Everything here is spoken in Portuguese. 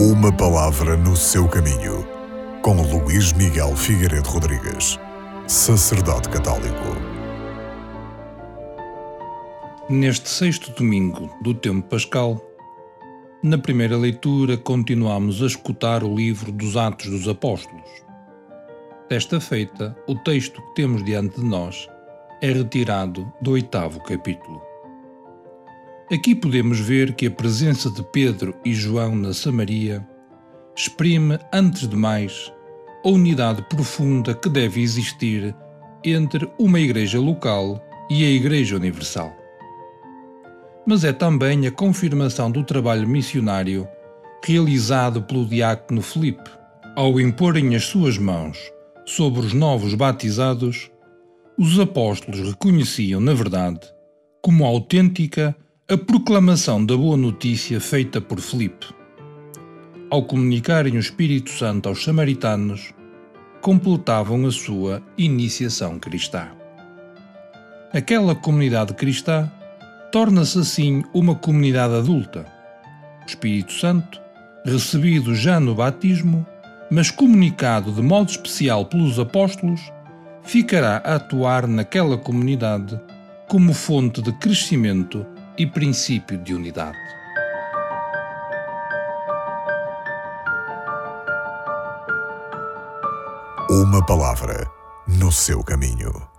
Uma palavra no seu caminho, com Luís Miguel Figueiredo Rodrigues, sacerdote católico. Neste sexto domingo do tempo pascal, na primeira leitura continuamos a escutar o livro dos Atos dos Apóstolos. Desta feita, o texto que temos diante de nós é retirado do oitavo capítulo. Aqui podemos ver que a presença de Pedro e João na Samaria exprime, antes de mais, a unidade profunda que deve existir entre uma igreja local e a Igreja Universal. Mas é também a confirmação do trabalho missionário realizado pelo diácono Filipe, ao imporem as suas mãos sobre os novos batizados, os apóstolos reconheciam, na verdade, como autêntica a proclamação da boa notícia feita por Filipe. Ao comunicarem o Espírito Santo aos samaritanos, completavam a sua iniciação cristã. Aquela comunidade cristã torna-se assim uma comunidade adulta. O Espírito Santo, recebido já no batismo, mas comunicado de modo especial pelos apóstolos, ficará a atuar naquela comunidade como fonte de crescimento e princípio de unidade. Uma palavra no seu caminho.